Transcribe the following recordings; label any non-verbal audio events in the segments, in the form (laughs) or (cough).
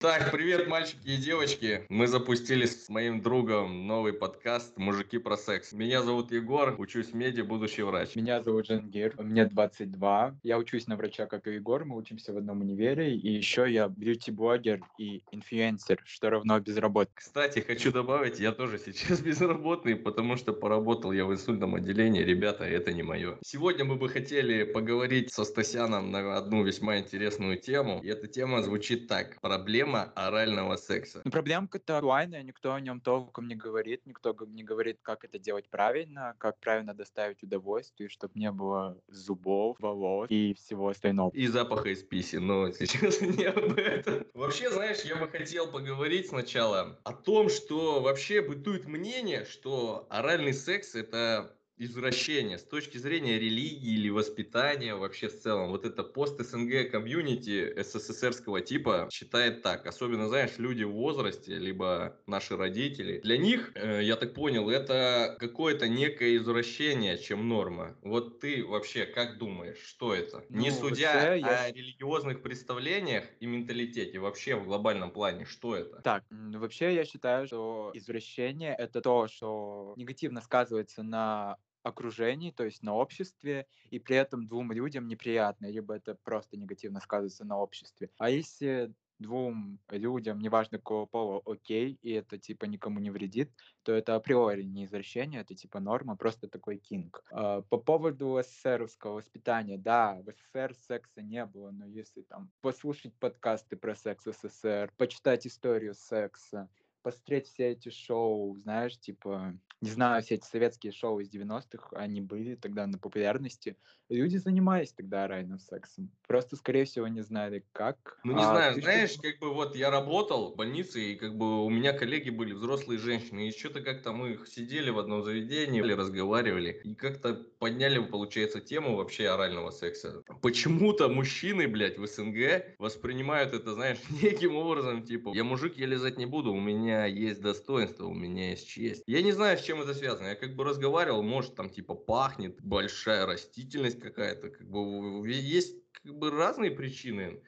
Так, привет, мальчики и девочки. Мы запустили с моим другом новый подкаст «Мужики про секс». Меня зовут Егор, учусь в меди, будущий врач. Меня зовут Джангир, мне 22. Я учусь на врача, как и Егор, мы учимся в одном универе. И еще я бьюти-блогер и инфлюенсер, что равно безработный. Кстати, хочу добавить, я тоже сейчас (laughs) безработный, потому что поработал я в инсультном отделении. Ребята, это не мое. Сегодня мы бы хотели поговорить со Стасяном на одну весьма интересную тему. И эта тема звучит так. Проблема Проблема орального секса. Ну, проблемка-то актуальная, никто о нем толком не говорит, никто не говорит, как это делать правильно, как правильно доставить удовольствие, чтобы не было зубов, волос и всего остального. И запаха из писи, но (laughs) сейчас не об этом. Вообще, знаешь, я бы хотел поговорить сначала о том, что вообще бытует мнение, что оральный секс это извращение с точки зрения религии или воспитания вообще в целом. Вот это пост-СНГ комьюнити СССРского типа считает так. Особенно, знаешь, люди в возрасте, либо наши родители. Для них, э, я так понял, это какое-то некое извращение, чем норма. Вот ты вообще как думаешь, что это? Ну, Не судя я... о религиозных представлениях и менталитете, вообще в глобальном плане, что это? Так, вообще я считаю, что извращение это то, что негативно сказывается на окружении, то есть на обществе, и при этом двум людям неприятно, либо это просто негативно сказывается на обществе. А если двум людям, неважно какого пола, окей, и это типа никому не вредит, то это априори не извращение, это типа норма, просто такой кинг. А, по поводу СССРовского воспитания, да, в СССР секса не было, но если там послушать подкасты про секс в СССР, почитать историю секса, посмотреть все эти шоу, знаешь, типа, не знаю, все эти советские шоу из 90-х, они были тогда на популярности. Люди занимались тогда оральным сексом. Просто, скорее всего, не знали, как. Ну, не а знаю, знаешь, что... как бы вот я работал в больнице, и как бы у меня коллеги были взрослые женщины, и что-то как-то мы сидели в одном заведении, разговаривали, и как-то подняли, получается, тему вообще орального секса. Почему-то мужчины, блядь, в СНГ воспринимают это, знаешь, (laughs) неким образом, типа, я мужик, я лизать не буду, у меня есть достоинство, у меня есть честь. Я не знаю, с чем это связано. Я как бы разговаривал, может, там типа пахнет, большая растительность какая-то. Как бы есть как бы разные причины.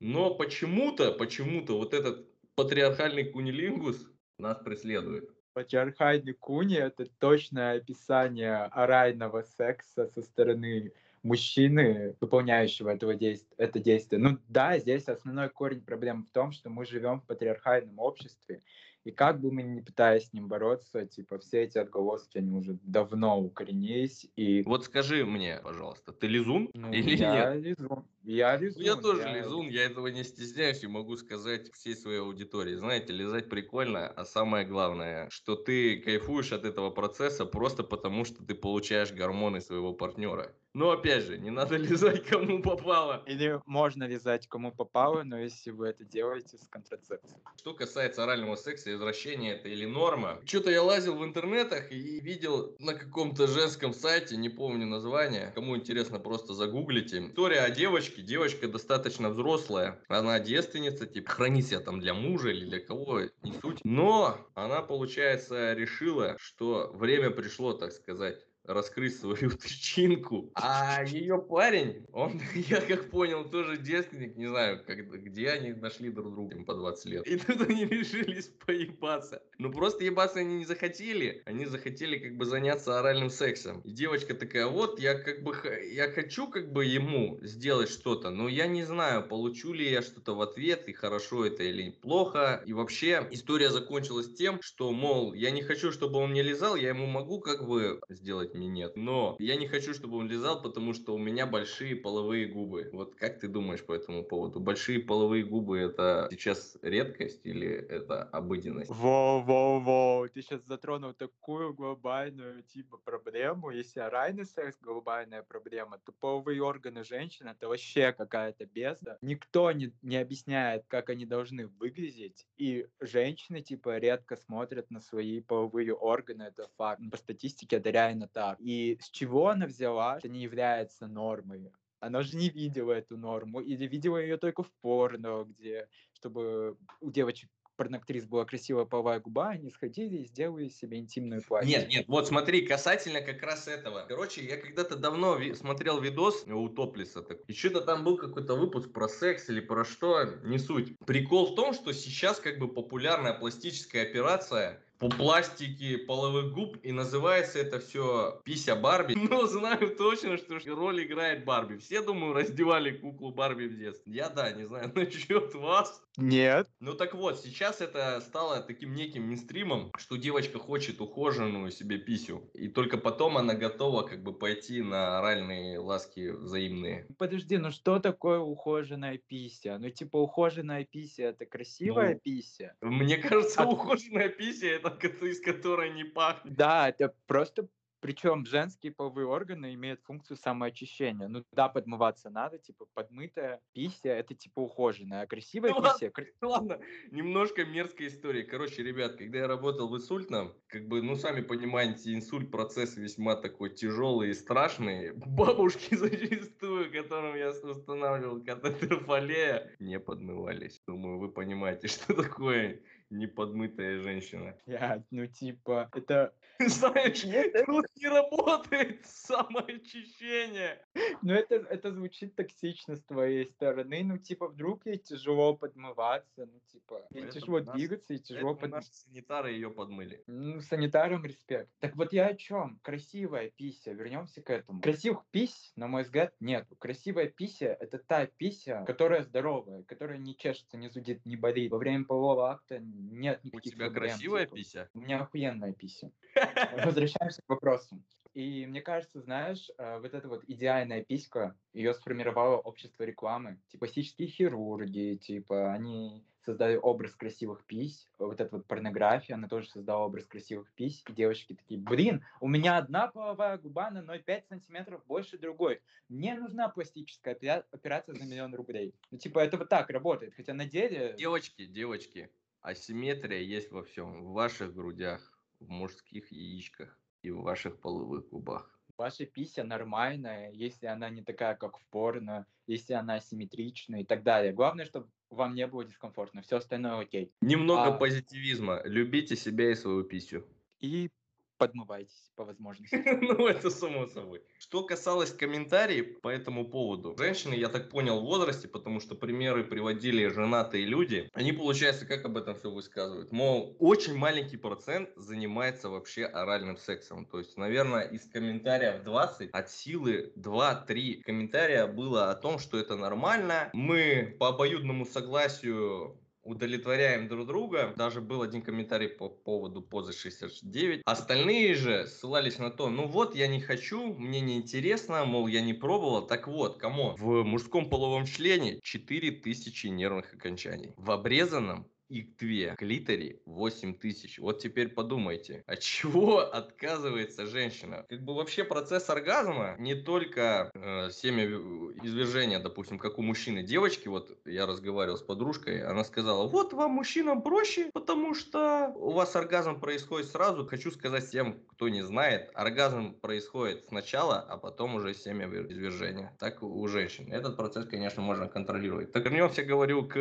Но почему-то, почему-то вот этот патриархальный кунилингус нас преследует. Патриархальный куни – это точное описание орального секса со стороны мужчины, выполняющего этого действия, это действие. Ну да, здесь основной корень проблемы в том, что мы живем в патриархальном обществе, и как бы мы ни пытались с ним бороться, типа, все эти отголоски, они уже давно укоренились. И... Вот скажи мне, пожалуйста, ты лизун ну, или я нет? лизун. Я лизун. Я тоже я... лизун, я этого не стесняюсь и могу сказать всей своей аудитории. Знаете, лизать прикольно, а самое главное, что ты кайфуешь от этого процесса просто потому, что ты получаешь гормоны своего партнера. Но опять же, не надо (laughs) лизать кому попало. Или можно лизать кому попало, но если вы это делаете с контрацепцией. Что касается орального секса, извращение это или норма. Что-то я лазил в интернетах и видел на каком-то женском сайте, не помню название. Кому интересно, просто загуглите. История о девочке. Девочка достаточно взрослая. Она девственница, типа храни себя там для мужа или для кого, не суть. Но она, получается, решила, что время пришло, так сказать, раскрыть свою (laughs) тычинку. А ее парень, он, (laughs) я как понял, тоже девственник, не знаю, как, где они нашли друг друга по 20 лет. И тут они (laughs) решились поебаться. Ну просто ебаться они не захотели, они захотели как бы заняться оральным сексом. И девочка такая, вот я как бы, я хочу как бы ему сделать что-то, но я не знаю, получу ли я что-то в ответ, и хорошо это или плохо. И вообще история закончилась тем, что, мол, я не хочу, чтобы он мне лизал, я ему могу как бы сделать нет. Но я не хочу, чтобы он лизал, потому что у меня большие половые губы. Вот как ты думаешь по этому поводу? Большие половые губы это сейчас редкость или это обыденность? Во-во-во, ты сейчас затронул такую глобальную типа проблему. Если оральный секс глобальная проблема, то половые органы женщин это вообще какая-то безда. Никто не, не объясняет, как они должны выглядеть. И женщины типа редко смотрят на свои половые органы, это факт. По статистике это реально так так. И с чего она взяла, это не является нормой. Она же не видела эту норму, или видела ее только в порно, где, чтобы у девочек порноактрис была красивая половая губа, они сходили и сделали себе интимную платье. Нет, нет, вот смотри, касательно как раз этого. Короче, я когда-то давно ви- смотрел видос у Топлиса, так, и что-то там был какой-то выпуск про секс или про что, не суть. Прикол в том, что сейчас как бы популярная пластическая операция по пластике половых губ, и называется это все «Пися Барби». (laughs) Но знаю точно, что роль играет Барби. Все, думаю, раздевали куклу Барби в детстве. Я, да, не знаю (laughs) насчет вас. Нет. Ну так вот, сейчас это стало таким неким мейнстримом, что девочка хочет ухоженную себе писю, и только потом она готова как бы пойти на оральные ласки взаимные. Подожди, ну что такое ухоженная пися? Ну типа ухоженная пися это красивая Ну, пися? Мне кажется, А- ухоженная пися это из которой не пахнет. Да, это просто причем женские половые органы имеют функцию самоочищения. Ну да, подмываться надо, типа подмытая пися это типа ухоженная, а (laughs) красивая Ну ладно. пися кр- (laughs) Ладно, немножко мерзкая история. Короче, ребят, когда я работал в инсультном, как бы, ну, сами понимаете, инсульт процесс весьма такой тяжелый и страшный. (laughs) Бабушки зачастую, которым я устанавливал катетер фолея, не подмывались. Думаю, вы понимаете, что такое неподмытая женщина. (laughs) Блядь, ну типа это (laughs) Знаешь, Нет, тут не работает (laughs) самоочищение. Ну, это, это звучит токсично с твоей стороны. Ну, типа, вдруг ей тяжело подмываться, ну, типа, ей тяжело нас- двигаться, и тяжело Поэтому под... наши санитары ее подмыли. Ну, санитарам респект. Так вот я о чем? Красивая пися, вернемся к этому. Красивых пись, на мой взгляд, нету. Красивая пися — это та пися, которая здоровая, которая не чешется, не зудит, не болит. Во время полового акта нет У никаких тебя проблем, красивая типа. пися? У меня охуенная пися. (laughs) Возвращаемся к вопросу. И мне кажется, знаешь, э, вот эта вот идеальная писька, ее сформировало общество рекламы. Типа пластические хирурги, типа они создали образ красивых пись. Вот эта вот порнография, она тоже создала образ красивых пись. И девочки такие, блин, у меня одна половая губа на 0,5 сантиметров больше другой. Мне нужна пластическая опера- операция за миллион рублей. Ну, типа, это вот так работает. Хотя на деле... Девочки, девочки, асимметрия есть во всем. В ваших грудях, в мужских яичках и в ваших половых губах. Ваша пися нормальная, если она не такая, как в порно, если она асимметричная и так далее. Главное, чтобы вам не было дискомфортно. Все остальное окей. Немного А- позитивизма. Любите себя и свою писю. И подмывайтесь по возможности. (laughs) Ну, это само собой. Что касалось комментариев по этому поводу. Женщины, я так понял, в возрасте, потому что примеры приводили женатые люди. Они, получается, как об этом все высказывают? Мол, очень маленький процент занимается вообще оральным сексом. То есть, наверное, из комментариев 20, от силы 2-3 комментария было о том, что это нормально. Мы по обоюдному согласию удовлетворяем друг друга. Даже был один комментарий по поводу позы 69. Остальные же ссылались на то, ну вот, я не хочу, мне не интересно, мол, я не пробовал. Так вот, кому? В мужском половом члене 4000 нервных окончаний. В обрезанном их две, клитори 8 тысяч. Вот теперь подумайте, от чего (laughs) отказывается женщина? Как бы вообще процесс оргазма не только э, семя в- извержения, допустим, как у мужчины. Девочки, вот я разговаривал с подружкой, она сказала, вот вам мужчинам проще, потому что у вас оргазм происходит сразу. Хочу сказать всем, кто не знает, оргазм происходит сначала, а потом уже семя извержения. Так у женщин. Этот процесс, конечно, можно контролировать. Так вернемся, говорю, к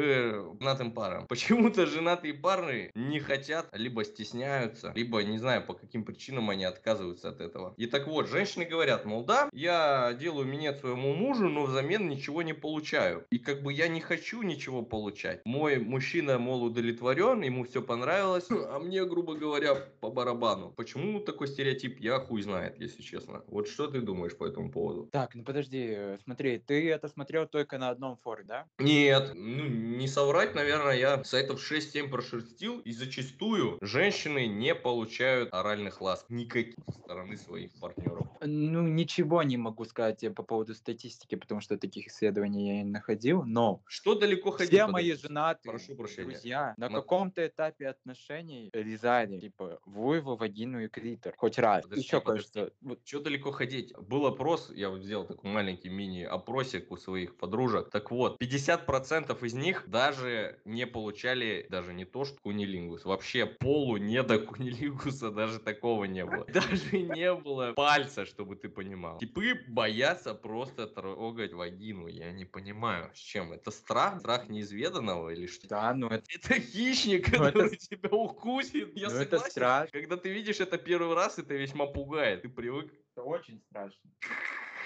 женатым парам. (laughs) Почему-то женатые пары не хотят, либо стесняются, либо, не знаю, по каким причинам они отказываются от этого. И так вот, женщины говорят, мол, да, я делаю минет своему мужу, но взамен ничего не получаю. И как бы я не хочу ничего получать. Мой мужчина, мол, удовлетворен, ему все понравилось, а мне, грубо говоря, по барабану. Почему такой стереотип, я хуй знает, если честно. Вот что ты думаешь по этому поводу? Так, ну подожди, э, смотри, ты это смотрел только на одном форе, да? Нет, ну не соврать, наверное, я сайтов 6-7 прошерстил, и зачастую женщины не получают оральных ласк никаких со стороны своих партнеров. Ну, ничего не могу сказать тебе по поводу статистики, потому что таких исследований я не находил, но Что далеко ходить? все мои женатые Прошу прощения. друзья на Ма- каком-то этапе отношений лизали, типа, вульву, вагину и клитор. Хоть раз. Подожди, Еще кое-что. Вот Что далеко ходить? Был опрос, я вот сделал такой маленький мини-опросик у своих подружек. Так вот, 50% из них даже не получали, даже не то, что кунилингус, вообще полу не до кунилингуса даже такого не было. (laughs) Даже не было пальца, чтобы ты понимал. Типы боятся просто трогать вагину. Я не понимаю, с чем. Это страх? Страх неизведанного или что? Да, ну это, Это хищник, Ну, это который с- тебя укусит. Я ну это согласен. страшно. Когда ты видишь это первый раз, это весьма пугает. Ты привык Это очень страшно.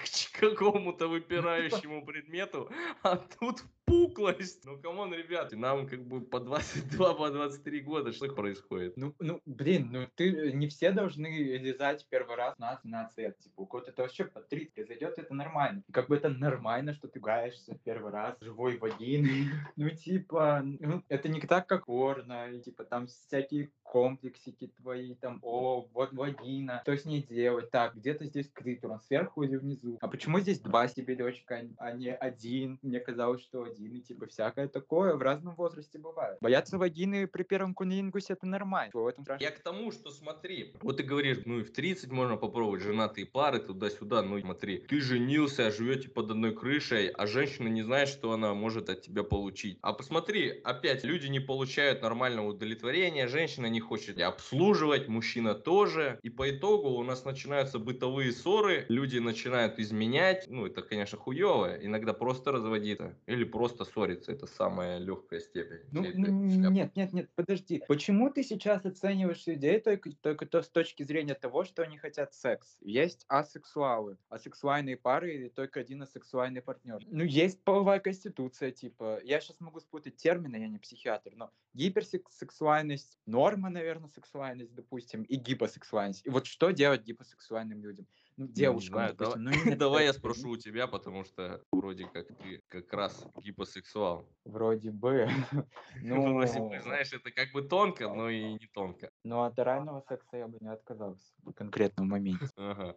К какому-то выпирающему предмету, а тут впуклость. Ну, come on, ребят, нам как бы по 22, по 23 года, что происходит? Ну, ну, блин, ну ты э, не все должны лизать первый раз на 17 лет. Типа, у кого-то это вообще по 30 произойдет, это нормально. И как бы это нормально, что ты пугаешься первый раз живой вагиной. (laughs) Ну, типа, ну, это не так, как порно. И, типа, там всякие комплексики твои, там, о, вот вагина, что с ней делать? Так, где-то здесь клитор, он сверху или внизу? А почему здесь два стебелечка, а не один? Мне казалось, что один, и типа всякое такое в разном возрасте бывает. Бояться вагины при первом кунилингусе это нормально. В этом страшно. Я к тому, что смотри, вот ты говоришь, ну и в 30 можно попробовать женатые пары туда-сюда, ну смотри, ты женился, живете под одной крышей, а женщина не знает, что она может от тебя получить. А посмотри, опять, люди не получают нормального удовлетворения, женщина не хочет обслуживать, мужчина тоже, и по итогу у нас начинаются бытовые ссоры, люди начинают изменять, ну это, конечно, хуево, иногда просто разводиться, или просто ссориться, это самая легкая степень. Ну, этой нет, нет, нет, подожди. Почему ты сейчас оцениваешь людей только, только то с точки зрения того, что они хотят секс? Есть асексуалы, асексуальные пары или только один асексуальный партнер. Ну, есть половая конституция, типа. Я сейчас могу спутать термины, я не психиатр, но гиперсексуальность, норма, наверное, сексуальность, допустим, и гипосексуальность. И вот что делать гипосексуальным людям? Ну, девушкам, знаю, допустим, давай- ну, (laughs) нет Давай я секса, спрошу у тебя, потому что вроде как ты как раз гипосексуал. Вроде бы. (laughs) (laughs) Ну, Вроде бы, знаешь, это как бы тонко, но и не тонко. Ну, от орального секса я бы не отказался в конкретном моменте. Ага.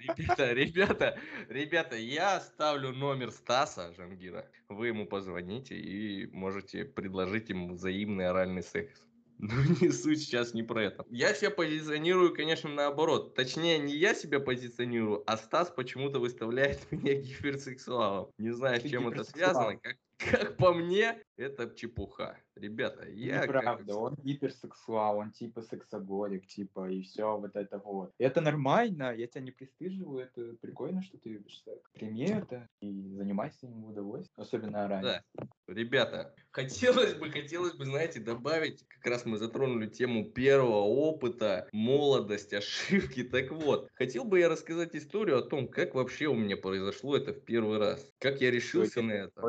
Ребята, ребята, ребята, я оставлю номер Стаса Жангира. Вы ему позвоните и можете предложить ему взаимный оральный секс. Но не суть сейчас не про это. Я себя позиционирую, конечно, наоборот. Точнее, не я себя позиционирую, а Стас почему-то выставляет (laughs) меня гиперсексуалом. Не знаю, с чем это связано. Как, как по мне, это чепуха. Ребята, я... как- Неправда, он гиперсексуал, он типа сексоголик, типа, и все вот это вот. Это нормально, я тебя не пристыживаю, это прикольно, что ты любишь секс. Прими это и занимайся им в удовольствие, особенно ранее. Да. Ребята, хотелось бы, хотелось бы, знаете, добавить, как раз мы затронули тему первого опыта, молодость, ошибки. Так вот, хотел бы я рассказать историю о том, как вообще у меня произошло это в первый раз. Как я решился на это.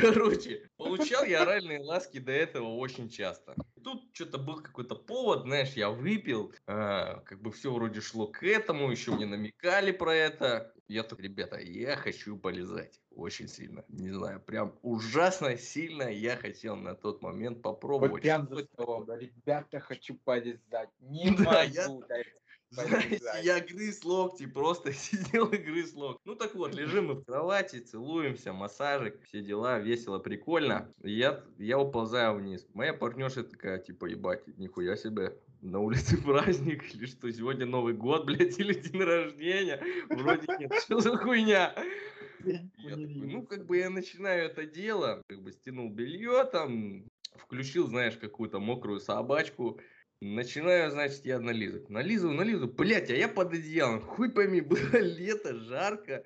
Короче, получал я оральные ласки до этого очень часто. Тут что-то был какой-то повод, знаешь, я выпил, а, как бы все вроде шло к этому, еще мне намекали про это. Я так, ребята, я хочу полезать очень сильно. Не знаю, прям ужасно сильно я хотел на тот момент попробовать. Вот прям за столом, ребята, хочу полезать, не (laughs) Да, я- могу, дай Знаете, я грыз локти, просто (laughs) сидел и грыз локти. Ну так вот, лежим мы в кровати, целуемся, массажик, все дела, весело, прикольно. Я, я уползаю вниз. Моя партнерша такая, типа, ебать, нихуя себе, на улице (laughs) праздник, или что, сегодня Новый год, (laughs) блядь, или день рождения? Вроде нет, что за хуйня? Я такой, ну, как бы я начинаю это дело, как бы стянул белье там, включил, знаешь, какую-то мокрую собачку, начинаю, значит, я нализывать. Нализываю, нализываю, блять, а я под одеялом, хуй пойми, (laughs) было лето, жарко,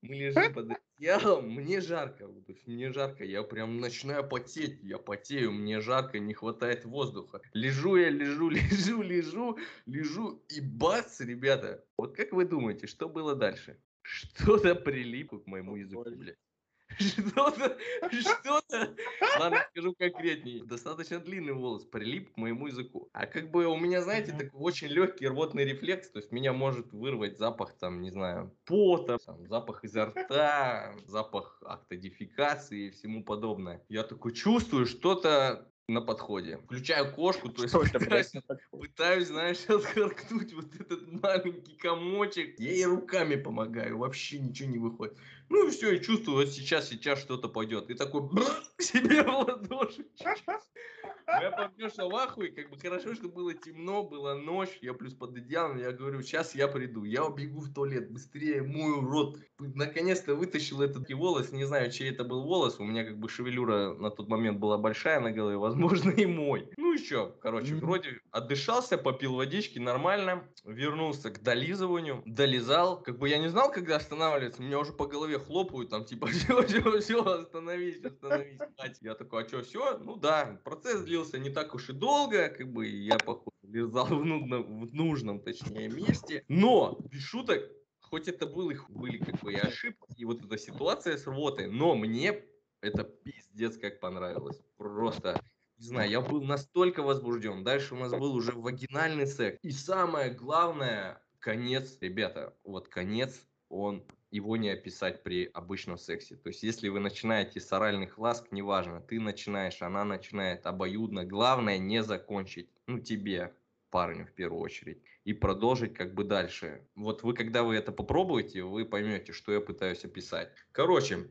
мы лежим под одеялом, мне жарко, то есть мне жарко, я прям начинаю потеть, я потею, мне жарко, не хватает воздуха. Лежу я, лежу, (laughs) лежу, лежу, лежу, и бац, ребята, вот как вы думаете, что было дальше? Что-то прилипло к моему языку, блядь. (laughs) Что-то, что-то, ладно, скажу конкретнее, достаточно длинный волос прилип к моему языку. А как бы у меня, знаете, такой очень легкий рвотный рефлекс, то есть меня может вырвать запах, там, не знаю, пота, там, запах изо рта, запах актодификации и всему подобное. Я такой чувствую что-то на подходе. Включаю кошку, то есть пытаюсь? Пытаюсь, знаешь, (laughs) отхаркнуть вот этот маленький комочек. Я ей руками помогаю, вообще ничего не выходит. Ну и все, и чувствую, вот сейчас, сейчас что-то пойдет. И такой к (laughs) себе в ладоши. Моя партнерша в ахуе, как бы хорошо, что было темно, была ночь, я плюс под одеялом, я говорю, сейчас я приду, я убегу в туалет, быстрее мою рот. Наконец-то вытащил этот волос, не знаю, чей это был волос, у меня как бы шевелюра на тот момент была большая на голове, возможно и мой. Ну еще, короче, вроде отдышался, попил водички, нормально, вернулся к долизыванию, долизал, как бы я не знал, когда останавливаться, меня уже по голове хлопают, там типа, все, все, все, остановись, остановись, Я такой, а что, все? Ну да, процесс длился не так уж и долго, как бы я, походу, лизал в нужном, в нужном, точнее, месте. Но, без шуток, хоть это был, их были как бы и ошибки, и вот эта ситуация с рвотой, но мне это пиздец как понравилось. Просто не знаю, я был настолько возбужден. Дальше у нас был уже вагинальный секс. И самое главное, конец, ребята, вот конец, он его не описать при обычном сексе. То есть, если вы начинаете с оральных ласк, неважно, ты начинаешь, она начинает обоюдно. Главное не закончить, ну, тебе, парню в первую очередь, и продолжить как бы дальше. Вот вы, когда вы это попробуете, вы поймете, что я пытаюсь описать. Короче,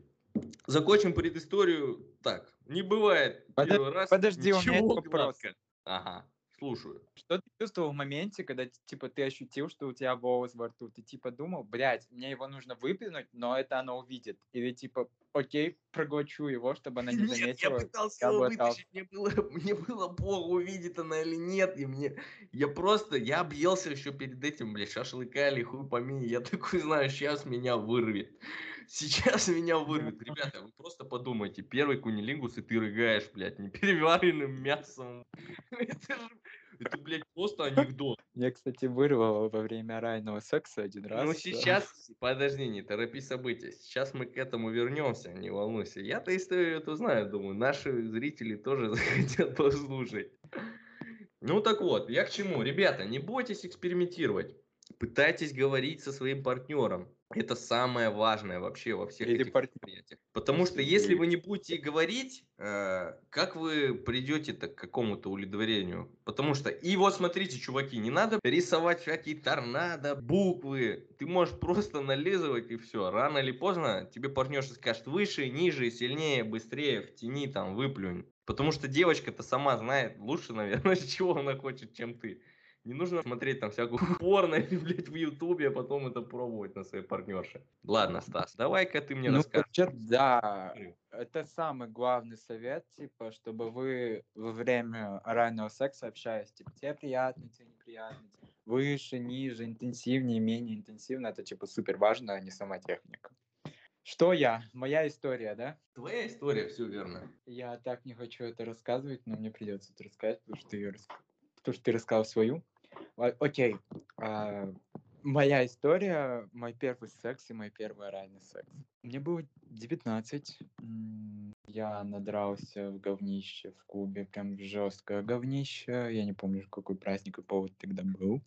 закончим предысторию так. Не бывает Под... первый раз Подожди, у меня есть вопрос. Ага. Слушаю. Что ты чувствовал в моменте, когда, типа, ты ощутил, что у тебя волос во рту? Ты, типа, думал, блядь, мне его нужно выплюнуть, но это она увидит. Или, типа, окей, проглочу его, чтобы она (laughs) не заметила. Нет, я пытался его вытащить, мне было, (laughs) мне было бог, увидит она или нет, и мне, я просто, я объелся еще перед этим, блядь, шашлыка или хуй помини, я такой знаю, сейчас меня вырвет. (laughs) Сейчас меня вырвет. Ребята, вы просто подумайте. Первый кунилингус, и ты рыгаешь, блядь, непереваренным мясом. Это же это, блядь, просто (laughs) анекдот. Я, кстати, вырвал во время райного секса один раз. Ну, сейчас, подожди, не торопи события. Сейчас мы к этому вернемся, не волнуйся. Я-то историю эту знаю, думаю, наши зрители тоже (laughs) захотят послушать. Ну так вот, я к чему? Ребята, не бойтесь экспериментировать. Пытайтесь говорить со своим партнером. Это самое важное вообще во всех Или этих партнер. мероприятиях. Потому что если вы не будете говорить, э, как вы придете-то к какому-то удовлетворению? Потому что, и вот смотрите, чуваки, не надо рисовать всякие торнадо, буквы. Ты можешь просто нализывать и все. Рано или поздно тебе партнерша скажет выше, ниже, сильнее, быстрее, в тени там, выплюнь. Потому что девочка-то сама знает лучше, наверное, (laughs) чего она хочет, чем ты. Не нужно смотреть там всякую (laughs) порно или, блядь, в Ютубе, а потом это пробовать на своей партнерше. Ладно, Стас, давай-ка ты мне ну, расскажешь. Вообще, да, это самый главный совет, типа, чтобы вы во время орального секса общаясь, типа, тебе приятно, тебе неприятно, выше, ниже, интенсивнее, менее интенсивно, это, типа, супер важно, а не сама техника. Что я? Моя история, да? Твоя история, все верно. Я так не хочу это рассказывать, но мне придется это рассказать, потому что, ты, потому что ты рассказал свою. Окей. А, моя история, мой первый секс и мой первый оральный секс. Мне было 19. Я надрался в говнище в клубе, прям жесткое говнище. Я не помню, какой праздник и повод тогда был.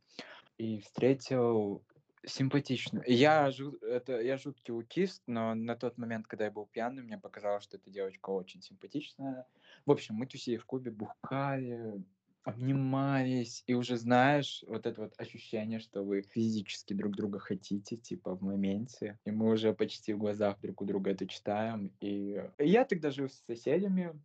И встретил симпатично. Я, жу- это, я жуткий аутист, но на тот момент, когда я был пьяный, мне показалось, что эта девочка очень симпатичная. В общем, мы тусили в клубе, бухали, обнимались, и уже знаешь вот это вот ощущение, что вы физически друг друга хотите, типа в моменте, и мы уже почти в глазах друг у друга это читаем, и я тогда жил с соседями,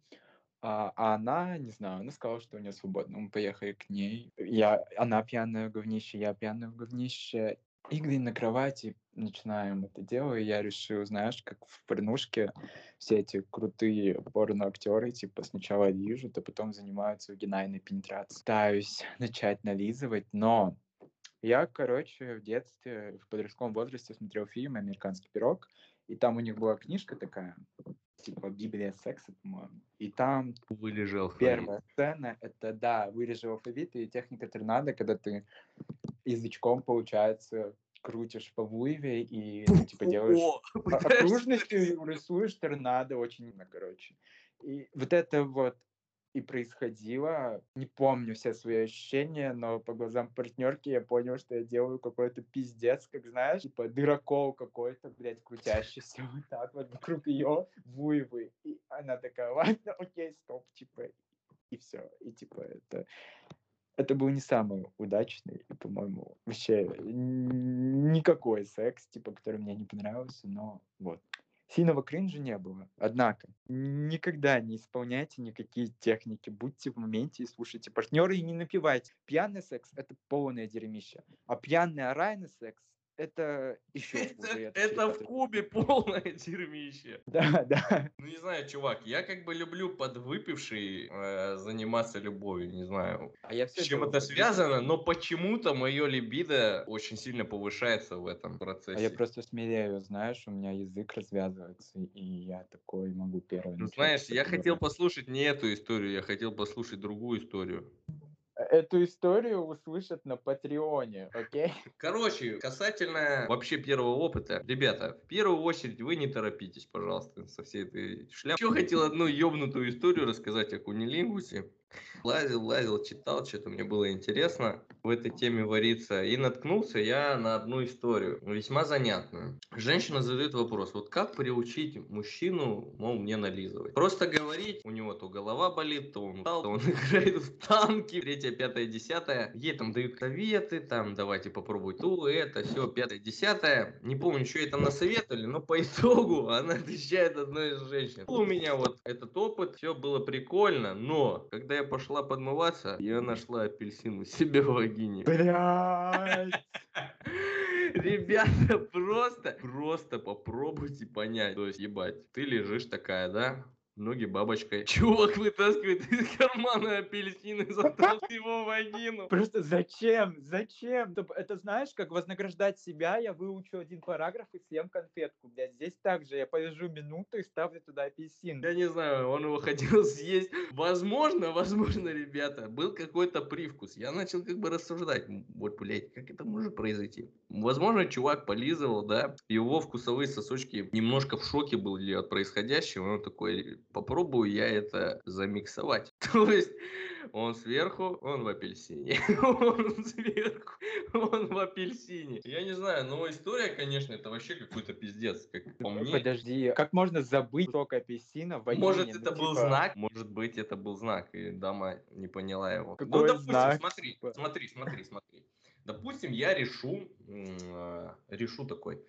а, а она, не знаю, она сказала, что у нее свободно. Мы поехали к ней. Я, она пьяная в говнище, я пьяная в говнище. Игры на кровати начинаем это дело, и я решил, знаешь, как в порнушке все эти крутые порно-актеры, типа, сначала лижут, а потом занимаются вагинальной пенетрацией. Пытаюсь (laughs) начать нализывать, но я, короче, в детстве, в подростковом возрасте смотрел фильм «Американский пирог», и там у них была книжка такая, типа «Библия секса», по-моему. И там вылежал первая сцена, это, да, вырежи алфавит и техника торнадо, когда ты язычком, получается, крутишь по вуеве и, ну, типа, делаешь (laughs) окружностью, рисуешь торнадо очень, короче. И вот это вот и происходило. Не помню все свои ощущения, но по глазам партнерки я понял, что я делаю какой-то пиздец, как знаешь, типа дырокол какой-то, блядь, крутящийся (laughs) вот так вот вокруг ее вуевы. И она такая, ладно, окей, стоп, типа, и все. И типа это это был не самый удачный, по-моему, вообще никакой секс, типа, который мне не понравился, но вот. Сильного кринжа не было. Однако, никогда не исполняйте никакие техники. Будьте в моменте и слушайте партнера и не напивайте. Пьяный секс — это полное дерьмище. А пьяный оральный секс это еще Это, это в Кубе полное (laughs) дерьмище. (laughs) Да, да. Ну, не знаю, чувак, я как бы люблю подвыпивший э, заниматься любовью, не знаю, а я с чем это связано, но почему-то мое либидо очень сильно повышается в этом процессе. А я просто смелею, знаешь, у меня язык развязывается, и я такой могу первый. Ну, знаешь, я хотел послушать не эту историю, я хотел послушать другую историю эту историю услышат на Патреоне, окей? Короче, касательно вообще первого опыта. Ребята, в первую очередь вы не торопитесь, пожалуйста, со всей этой шляпой. Еще хотел одну ёбнутую историю рассказать о кунилингусе. Лазил, лазил, читал, что-то мне было интересно в этой теме вариться. И наткнулся я на одну историю, весьма занятную. Женщина задает вопрос, вот как приучить мужчину, мол, мне нализывать? Просто говорить, у него то голова болит, то он устал, то он (laughs) играет в танки, третье, пятое, десятое. Ей там дают советы, там, давайте попробуй то, это, все, пятое, десятое. Не помню, что ей там насоветовали, но по итогу (laughs) она отвечает одной из женщин. У меня вот этот опыт, все было прикольно, но когда я пошла подмываться, я нашла апельсин у себя в вагине. Блядь! (laughs) Ребята, просто, просто попробуйте понять. То есть, ебать, ты лежишь такая, да? Ноги бабочкой. (laughs) Чувак вытаскивает из кармана апельсин и затолкает его в вагину. Просто зачем? Зачем? Это знаешь, как вознаграждать себя, я выучу один параграф и съем конфетку. Блядь, здесь также я повяжу минуту и ставлю туда апельсин. Я не знаю, он его хотел (laughs) съесть. Возможно, возможно, ребята, был какой-то привкус. Я начал как бы рассуждать. Вот, блядь, как это может произойти? Возможно, чувак полизывал, да, его вкусовые сосочки немножко в шоке были от происходящего. Он такой, попробую я это замиксовать. (laughs) То есть он сверху, он в апельсине. (laughs) Он сверху, он в апельсине. Я не знаю, но история, конечно, это вообще какой-то пиздец, как по мне. Подожди, как можно забыть только апельсина в Может, ну, это был типа знак? Может быть, это был знак, и дама не поняла его. Ну, Какой ну, допустим, знак? смотри, типа? смотри, смотри, смотри. Допустим, я решу, а, решу такой,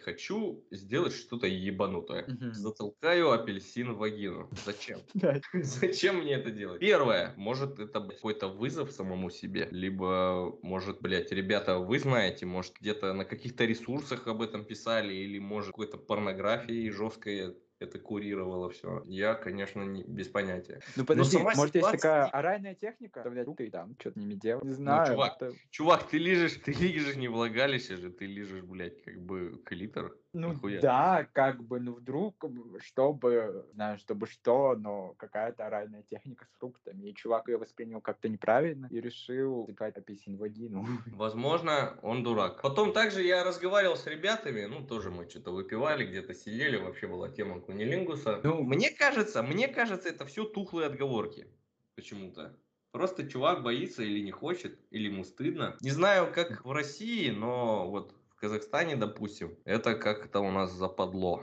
хочу сделать что-то ебанутое. Угу. Затолкаю апельсин в вагину. Зачем? (laughs) (laughs) Зачем мне это делать? Первое, может это какой-то вызов самому себе, либо, может, блядь, ребята, вы знаете, может, где-то на каких-то ресурсах об этом писали, или, может, какой-то порнографии жесткой это курировало все. Я, конечно, не, без понятия. Ну подожди, может ситуация... есть такая оральная техника, руку и там что-то ними делать. Не ну, знаю. Ну, чувак, это... чувак, ты лежишь, ты лежишь не влагалище же, ты лежишь, блядь, как бы клитор. Ну Нахуя? да, как бы, ну вдруг, чтобы, знаю, чтобы что, но какая-то оральная техника с фруктами. И чувак ее воспринял как-то неправильно и решил запать апельсин в вагину. (laughs) Возможно, он дурак. Потом также я разговаривал с ребятами, ну тоже мы что-то выпивали, где-то сидели, вообще была тема кунилингуса. Ну, мне кажется, мне кажется, это все тухлые отговорки почему-то. Просто чувак боится или не хочет, или ему стыдно. Не знаю, как в России, но вот Казахстане, допустим, это как-то у нас западло.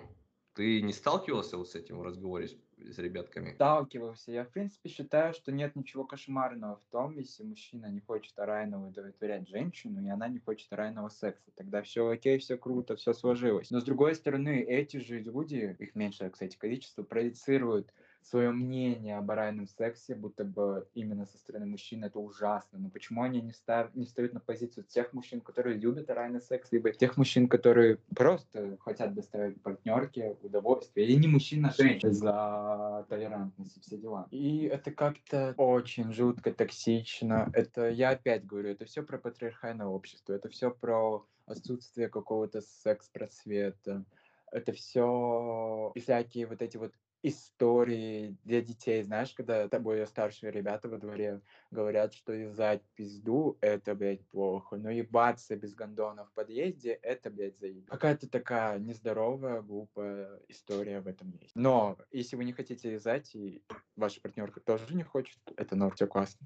Ты не сталкивался вот с этим в разговоре с, с ребятками? Сталкивался. Я, в принципе, считаю, что нет ничего кошмарного в том, если мужчина не хочет орального удовлетворять женщину, и она не хочет орального секса. Тогда все окей, все круто, все сложилось. Но, с другой стороны, эти же люди, их меньшее, кстати, количество, проецируют свое мнение об оральном сексе, будто бы именно со стороны мужчин это ужасно. Но почему они не, став, не встают на позицию тех мужчин, которые любят оральный секс, либо тех мужчин, которые просто хотят доставить партнерке удовольствие, или не мужчина, а женщина за толерантность и все дела. И это как-то очень жутко, токсично. Это, я опять говорю, это все про патриархальное общество, это все про отсутствие какого-то секс-просвета, это все всякие вот эти вот истории для детей, знаешь, когда более старшие ребята во дворе говорят, что езжать пизду — это, блядь, плохо, но ебаться без гондона в подъезде — это, блядь, заебись. Какая-то такая нездоровая, глупая история в этом есть. Но если вы не хотите езжать, и ваша партнерка тоже не хочет, это норм, все классно.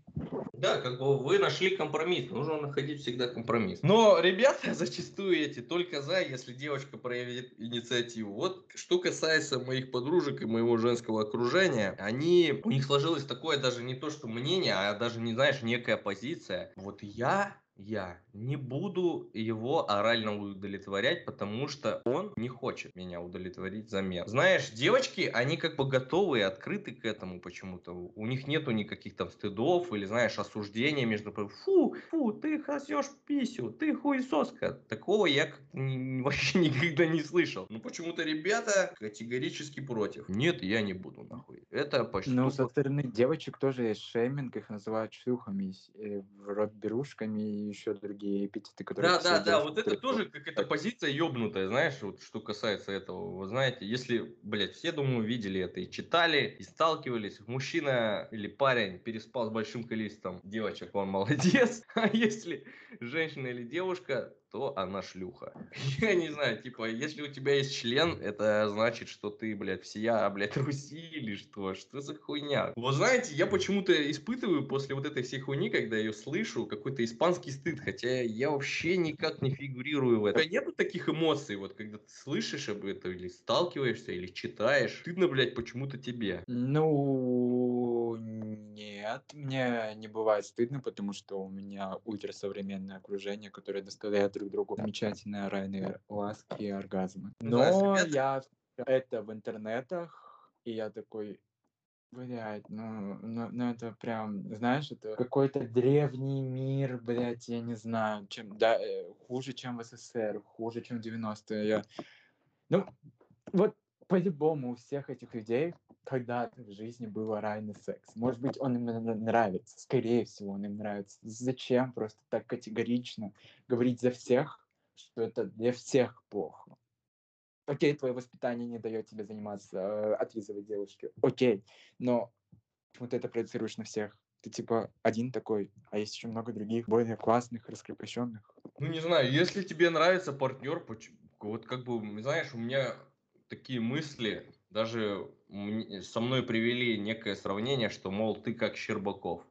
Да, как бы вы нашли компромисс, нужно находить всегда компромисс. Но ребята (laughs) зачастую эти только за, если девочка проявит инициативу. Вот что касается моих подружек и моего женского окружения, они, у них сложилось такое даже не то, что мнение, а даже, не знаешь, некая позиция. Вот я я не буду его орально удовлетворять, потому что он не хочет меня удовлетворить взамен. Знаешь, девочки, они как бы готовы и открыты к этому почему-то. У них нету никаких там стыдов или, знаешь, осуждения между... Фу, фу, ты хасешь писю, ты хуесоска. Такого я (laughs) вообще никогда не слышал. Но почему-то ребята категорически против. Нет, я не буду нахуй. Это почти... Ну, со стороны девочек тоже есть шейминг, их называют шлюхами, э, рот берушками еще другие эпитеты, которые... Да, да, да, вот это тоже какая-то позиция ебнутая, знаешь, вот что касается этого. Вы знаете, если, блядь, все, думаю, видели это и читали, и сталкивались, мужчина или парень переспал с большим количеством девочек, он молодец, (laughs) а если женщина или девушка то она шлюха. (laughs) Я не знаю, типа, если у тебя есть член, это значит, что ты, блядь, всея, блядь, Руси или что? Что за хуйня? Вот знаете, я почему-то испытываю после вот этой всей хуйни, когда ее слышу, какой-то испанский стыд, хотя я вообще никак не фигурирую в этом. У тебя нету таких эмоций, вот, когда ты слышишь об этом, или сталкиваешься, или читаешь, стыдно, блядь, почему-то тебе. Ну, нет, мне не бывает стыдно, потому что у меня ультрасовременное окружение, которое доставляет друг другу замечательные оральные ласки и оргазмы. Ну Но я это в интернетах, и я такой, Блять, ну, ну, ну это прям, знаешь, это какой-то древний мир, блять, я не знаю, чем, да, э, хуже, чем в СССР, хуже, чем в 90-е. Я... Ну, вот по-любому у всех этих людей когда-то в жизни был оральный секс. Может быть, он им нравится, скорее всего, он им нравится. Зачем просто так категорично говорить за всех, что это для всех плохо? Окей, твое воспитание не дает тебе заниматься, э, отлизывать девушки. Окей, но вот это проецируешь на всех. Ты типа один такой, а есть еще много других, более классных, раскрепощенных. Ну, не знаю, если тебе нравится партнер, вот как бы, знаешь, у меня такие мысли, даже со мной привели некое сравнение, что, мол, ты как Щербаков.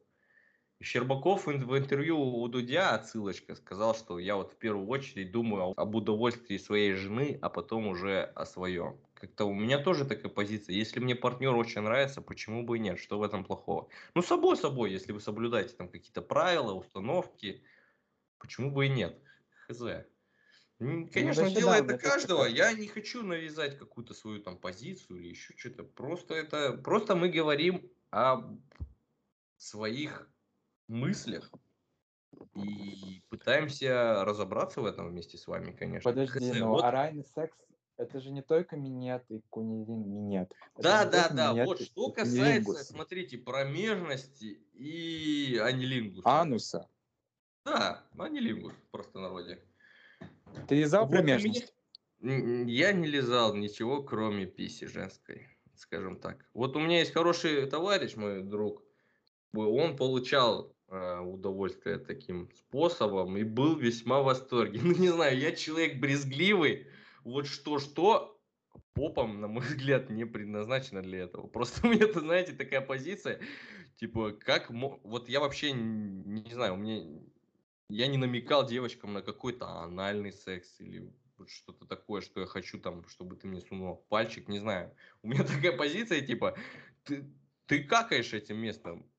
Щербаков в интервью у Дудя, отсылочка, сказал, что я вот в первую очередь думаю об удовольствии своей жены, а потом уже о своем. Как-то у меня тоже такая позиция. Если мне партнер очень нравится, почему бы и нет? Что в этом плохого? Ну, собой собой, если вы соблюдаете там какие-то правила, установки, почему бы и нет? Хз. Ну, конечно, ну, дело да, это каждого. Я не хочу навязать какую-то свою там позицию или еще что-то. Просто это, просто мы говорим о своих мыслях и пытаемся разобраться в этом вместе с вами, конечно. Подожди, но вот. оральный секс это же не только минет и кунилин минет. Да, да, да. Вот что касается, смотрите, промежности и анилингуса. Ануса. Да, анилингус просто народе. Ты лизал промежность? Я не лизал ничего, кроме писи женской, скажем так. Вот у меня есть хороший товарищ, мой друг. Он получал э, удовольствие таким способом и был весьма в восторге. (laughs) Ну, не знаю, я человек брезгливый. Вот что-что, попом, на мой (laughs) взгляд, не предназначено для этого. Просто у меня, знаете, такая позиция, типа, как... Вот я вообще не, не знаю, у меня я не намекал девочкам на какой-то анальный секс или что-то такое, что я хочу там, чтобы ты мне сунул пальчик, не знаю. У меня (laughs) такая позиция, типа, ты, ты какаешь этим местом,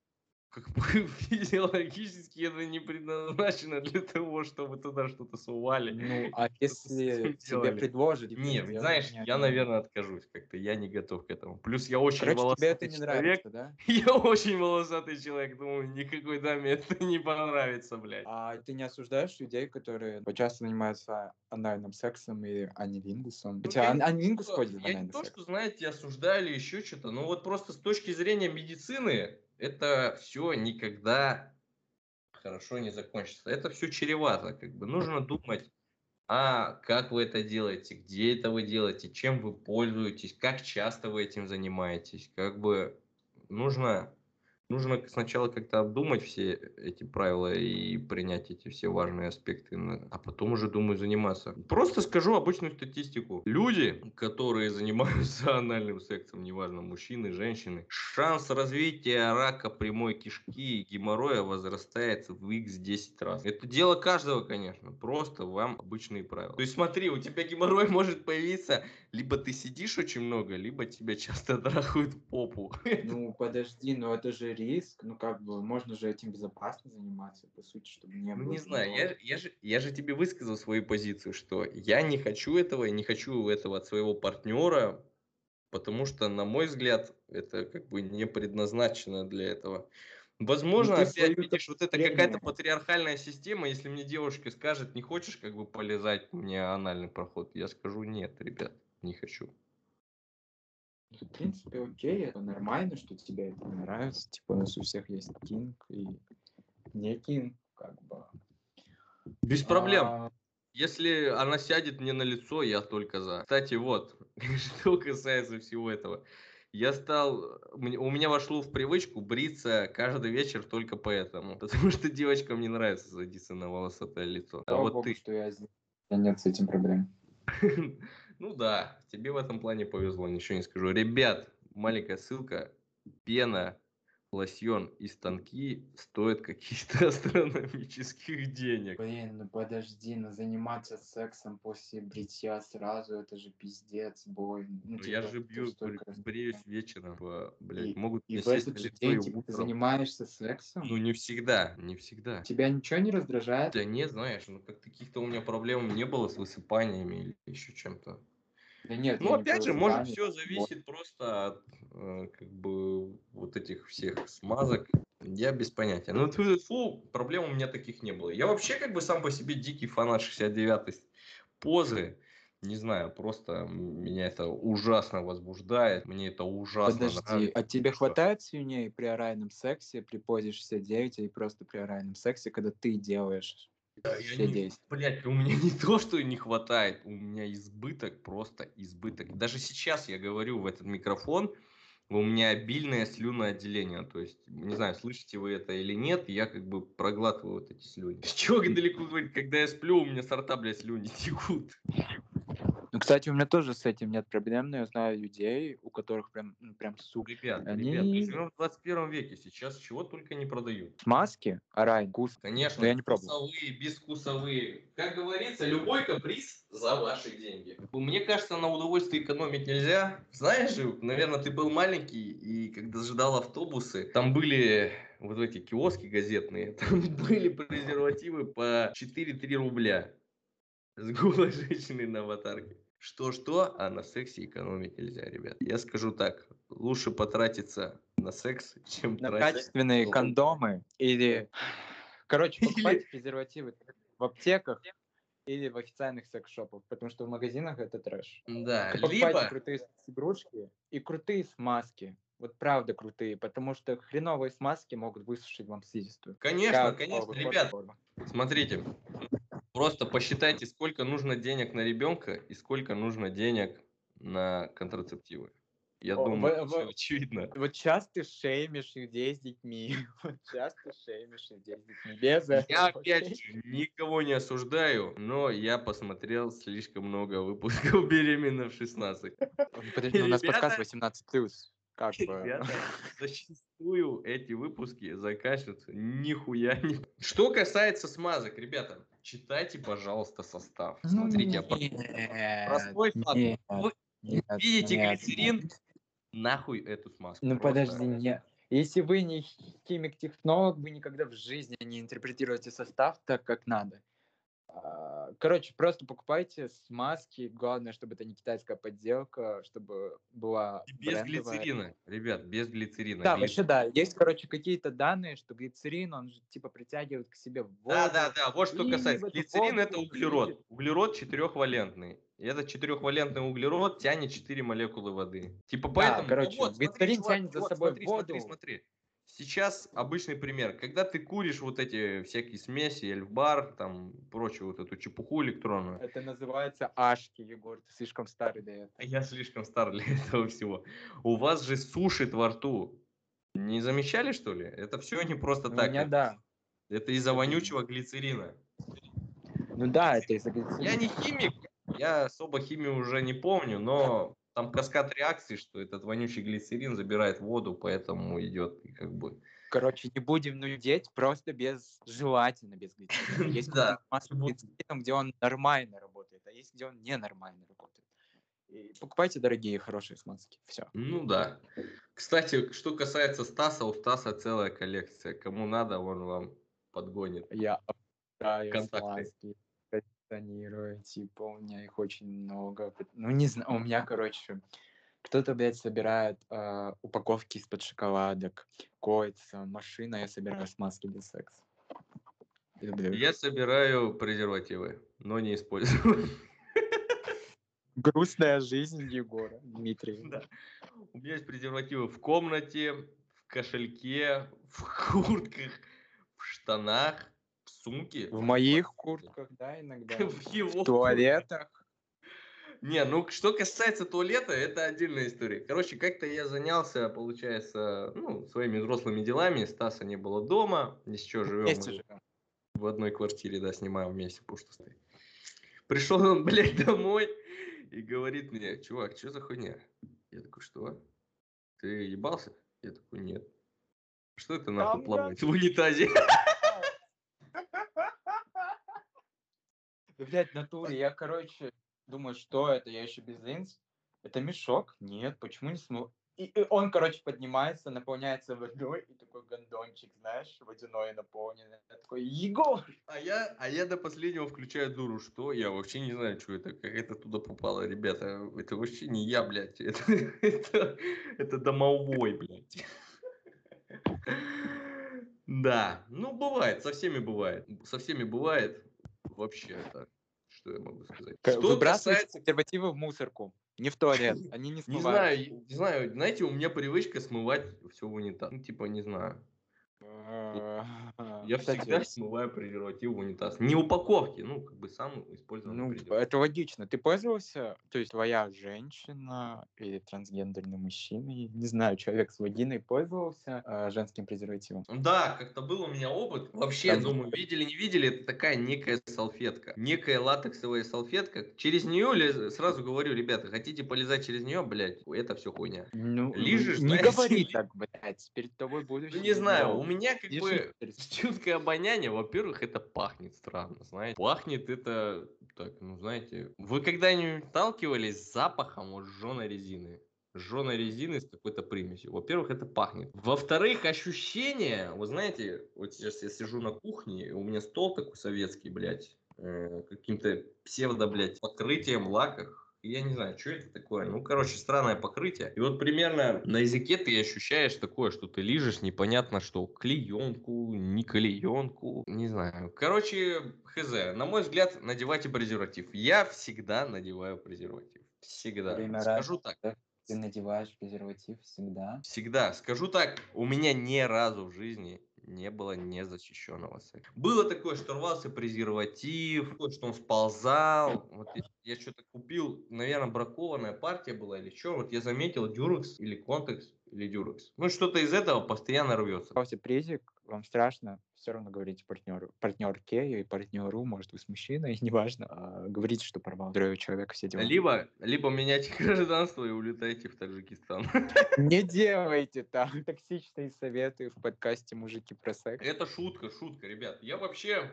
как бы (laughs) физиологически это не предназначено для того, чтобы туда что-то сували. Ну, а если тебе предложат? Нет, знаешь, я, я, наверное, откажусь как-то, я не готов к этому. Плюс я очень Короче, волосатый тебе это не человек. Нравится, да? (laughs) Я очень волосатый человек, думаю, никакой даме это не понравится, блядь. А ты не осуждаешь людей, которые часто занимаются анальным сексом и анилингусом? Ну, Хотя ан- анилингус ходит в анальный Я не то, что, знаете, осуждаю или еще что-то, но вот просто с точки зрения медицины, это все никогда хорошо не закончится. Это все чревато. Как бы нужно думать, а как вы это делаете, где это вы делаете, чем вы пользуетесь, как часто вы этим занимаетесь. Как бы нужно Нужно сначала как-то обдумать все эти правила и принять эти все важные аспекты, а потом уже, думаю, заниматься. Просто скажу обычную статистику. Люди, которые занимаются (laughs) анальным сексом, неважно, мужчины, женщины, шанс развития рака прямой кишки и геморроя возрастает в x10 раз. Это дело каждого, конечно, просто вам обычные правила. То есть смотри, у тебя геморрой (laughs) может появиться, либо ты сидишь очень много, либо тебя часто (laughs) трахают попу. Ну, подожди, но это же риск, ну как бы можно же этим безопасно заниматься, по сути, чтобы не Ну было. не знаю, я, я, же, я же тебе высказал свою позицию, что я не хочу этого, я не хочу этого от своего партнера, потому что, на мой взгляд, это как бы не предназначено для этого. Возможно, ты опять видишь, вот это какая-то патриархальная система, если мне девушка скажет, не хочешь как бы полезать мне анальный проход, я скажу, нет, ребят, не хочу. В принципе, окей, это нормально, что тебе это не нравится. Типа у нас у всех есть кинг и не кинг, как бы. Без проблем. А, Если она сядет мне на лицо, я только за. Кстати, вот, (laughs) что касается всего этого. Я стал, у меня вошло в привычку бриться каждый вечер только поэтому. (laughs) Потому что девочкам не нравится садиться на волосатое лицо. А слава вот богу, ты, что я меня нет с этим проблем. (laughs) ну да, тебе в этом плане повезло, ничего не скажу. Ребят, маленькая ссылка, пена, лосьон и станки стоят каких-то (laughs) астрономических денег. Блин, ну подожди, ну заниматься сексом после бритья сразу, это же пиздец, бой. Ну, Ну, я типа, же это бью, столько бр- бреюсь вечером, блядь, И- могут И в этот же день типа, ты занимаешься сексом? Ну, не всегда, не всегда. Тебя ничего не раздражает? Да нет, знаешь, ну как каких-то у меня проблем не было с высыпаниями или еще чем-то. Да нет, Ну, опять же, может, все вот. зависит просто от э, как бы вот этих всех смазок. Я без понятия. Ну, тьфу, фу, проблем у меня таких не было. Я вообще как бы сам по себе дикий фанат 69-й позы. Не знаю, просто меня это ужасно возбуждает, мне это ужасно Подожди, нравится. а тебе Что? хватает слюней при оральном сексе, при позе 69 и просто при оральном сексе, когда ты делаешь я все не- действия? Блядь, у меня (laughs) не то, что не хватает, у меня избыток, просто избыток. Даже сейчас я говорю в этот микрофон, у меня обильное слюноотделение. То есть, не знаю, слышите вы это или нет, я как бы проглатываю вот эти слюни. Чего далеко когда я сплю, у меня с рта, блядь, слюни (laughs) текут. Ну, кстати, у меня тоже с этим нет проблем, но я знаю людей, у которых прям, ну, прям сука. Ребят, Они- ребят, мы живем в 21 веке, сейчас чего только не продают. Смазки, оральный, вкус. Конечно, Но я не пробовал. вкусовые, безвкусовые. Как говорится, любой каприз за ваши деньги. Мне кажется, на удовольствие экономить нельзя. Знаешь наверное, ты был маленький, и когда ждал автобусы, там были вот эти киоски газетные, (laughs) там были презервативы по 4-3 рубля с голой женщиной на аватарке. Что-что, а на сексе экономить нельзя, ребят. Я скажу так, лучше потратиться на секс, (laughs) чем На тратить... качественные кондомы или... (sighs) Короче, покупайте (laughs) презервативы в аптеках или в официальных секс-шопах, потому что в магазинах это трэш. Да, Покупайте либо... крутые игрушки и крутые смазки. Вот правда крутые, потому что хреновые смазки могут высушить вам слизистую. Конечно, Я конечно, ребят, пробовал. смотрите, просто посчитайте, сколько нужно денег на ребенка и сколько нужно денег на контрацептивы. Я О, думаю, вы- всё вы- очевидно. Вот сейчас ты шеймишь людей с детьми. (laughs) Вот сейчас ты шеймишь людей с детьми. Без этого, Я (laughs) опять окей? же никого не осуждаю, но я посмотрел слишком много выпусков (laughs) беременна в 16. Ну, Подожди, у нас подкаст 18 плюс. Как бы. Ребята, зачастую эти выпуски заканчиваются нихуя не... Что касается смазок, ребята, читайте, пожалуйста, состав. Ну, Смотрите, я про- нет, простой факт. нет, Вы нет, видите нет, глицерин? нет. нахуй эту смазку. Ну Просто. подожди, нет. Если вы не химик-технолог, вы никогда в жизни не интерпретируете состав так, как надо. А, Короче, просто покупайте смазки. Главное, чтобы это не китайская подделка, чтобы была И без брендовая. глицерина, ребят, без глицерина. Да, Глиц- вообще да. Есть, короче, какие-то данные, что глицерин, он же типа притягивает к себе воду. Да, да, да, вот что касается. Глицерин это углерод. Углерод четырехвалентный. И этот четырехвалентный углерод тянет 4 молекулы воды. Типа Да, поэтому... короче, вот, смотри, глицерин чувак, тянет за вот, собой смотри, смотри, воду. смотри. Сейчас обычный пример. Когда ты куришь вот эти всякие смеси, эльфбар, там, прочую вот эту чепуху электронную. Это называется ашки, Егор. Ты слишком старый для этого. Я слишком стар для этого всего. У вас же сушит во рту. Не замечали, что ли? Это все не просто У так. меня это- да. Это из-за вонючего глицерина. Ну да, это из-за Я глицерина. не химик, я особо химию уже не помню, но там каскад реакций, что этот вонючий глицерин забирает воду, поэтому идет и как бы... Короче, не будем нудеть, просто без, желательно без глицерина. Есть (laughs) любой- глицерином, где он нормально работает, а есть, где он ненормально работает. И покупайте дорогие, хорошие смазки. Все. Ну да. Кстати, что касается Стаса, у Стаса целая коллекция. Кому надо, он вам подгонит. Я обожаю Контакты. смазки, коллекционирую, типа, у меня их очень много. Ну, не знаю, у меня, короче, кто-то, блядь, собирает а, упаковки из-под шоколадок, кольца, машина, я собираю смазки для секса. Люблю. Я собираю презервативы, но не использую. (laughs) Грустная жизнь Егора Дмитриева. Да. У меня есть презервативы в комнате, в кошельке, в куртках, в штанах, в сумке. В моих куртках, да, иногда. (laughs) В его В туалетах. Не, ну что касается туалета, это отдельная история. Короче, как-то я занялся, получается, ну, своими взрослыми делами. Стаса не было дома, ни с чего живем. Вместе живем. в одной квартире, да, снимаем вместе, пушистый. Пришел он, (laughs) блядь, домой и говорит мне, чувак, что за хуйня? Я такой, что? Ты ебался? Я такой, нет. Что это нахуй плавает в унитазе? (laughs) Блядь, натуре, я, короче, думаю, что это, я еще без линз. Это мешок? Нет, почему не смыл? И, и он, короче, поднимается, наполняется водой, и такой гондончик, знаешь, водяной наполненный. Я такой, Егор! А я, а я до последнего включаю дуру. Что? Я вообще не знаю, что это, как это туда попало, ребята. Это вообще не я, блядь. (laughs) Это, это, это домовой, блядь. (laughs) Да, ну бывает, со всеми бывает. Со всеми бывает. Вообще, это, что я могу сказать. Что Выбрасывайте касается презервативы в мусорку, не в туалет, они не Не смывают. знаю, не знаю, знаете, у меня привычка смывать все в унитаз. Ну, типа, не знаю. Я Кстати, всегда смываю презерватив в унитаз. Не упаковки, ну, как бы сам использованный Ну, презерватив. это логично. Ты пользовался, то есть твоя женщина или трансгендерный мужчина, не знаю, человек с вагиной пользовался э, женским презервативом? Да, как-то был у меня опыт. Вообще, Там- думаю, видели, не видели, это такая некая салфетка. Некая латексовая салфетка. Через нее сразу говорю, ребята, хотите полезать через нее, блядь, это все хуйня. Ну, Лижешь, не знаете, говори (laughs) так, блядь, перед тобой будущее. Ну, не знаю, меня как Держи бы (laughs) чуткое обоняние. Во-первых, это пахнет странно, знаете. Пахнет это, так, ну, знаете, вы когда-нибудь сталкивались с запахом вот жженой резины? Жженой резины с какой-то примесью. Во-первых, это пахнет. Во-вторых, ощущение, вы знаете, вот сейчас я сижу на кухне, у меня стол такой советский, блядь, э, каким-то псевдо, блядь, покрытием, лаках. Я не знаю, что это такое. Ну, короче, странное покрытие. И вот примерно на языке ты ощущаешь такое, что ты лижешь непонятно что. Клеенку, не клеенку, не знаю. Короче, хз. На мой взгляд, надевайте презерватив. Я всегда надеваю презерватив. Всегда. Время Скажу раза. так. Ты надеваешь презерватив всегда. Всегда. Скажу так, у меня ни разу в жизни не было незащищенного секса. Было такое, что рвался презерватив, что он сползал. Вот я, я что-то купил, наверное, бракованная партия была или что. Вот я заметил дюрекс или контекс или дюрекс. Ну, что-то из этого постоянно рвется. Презик, вам страшно, все равно говорите партнеру, партнерке и партнеру, может, вы с мужчиной, (laughs) неважно, а, говорите, что порвал здоровье человека, все дела. Либо, либо меняйте (laughs) гражданство и улетайте в Таджикистан. (laughs) Не делайте так. Токсичные советы в подкасте «Мужики про секс». Это шутка, шутка, ребят. Я вообще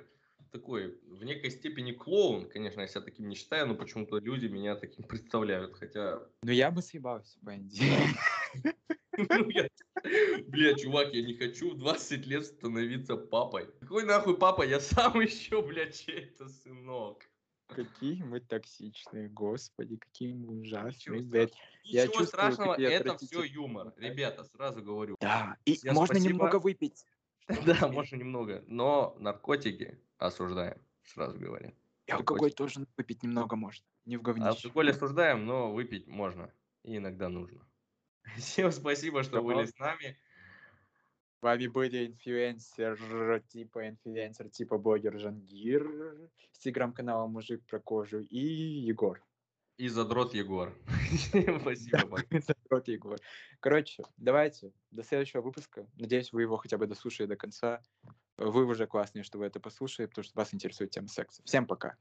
такой в некой степени клоун, конечно, я себя таким не считаю, но почему-то люди меня таким представляют, хотя... Ну, я бы съебался, Бенди. Ну, я- Бля, чувак, я не хочу в 20 лет становиться папой. Какой нахуй папа? Я сам (laughs) еще, блядь, чей-то сынок. Какие мы токсичные, господи, какие мы Ничего ужасные, блядь. страшного. Я Ничего чувствую, страшного, это все юмор. Ребята, сразу говорю. Да, и Всем можно спасибо. немного выпить. (laughs) Да, можно немного, но наркотики осуждаем, сразу говоря. И алкоголь тоже выпить немного можно. Не в говнище. Алкоголь осуждаем, но выпить можно и иногда нужно. (laughs) Всем спасибо, что были с нами. С вами были инфлюенсер типа инфлюенсер типа блогер Жангир с телеграм-каналом Мужик про кожу и Егор. И задрот Егор. (laughs) (laughs) Спасибо. Задрот Егор. Короче, давайте до следующего выпуска. Надеюсь, вы его хотя бы дослушали до конца. Вы уже классные, что вы это послушали, потому что вас интересует тема секса. Всем пока.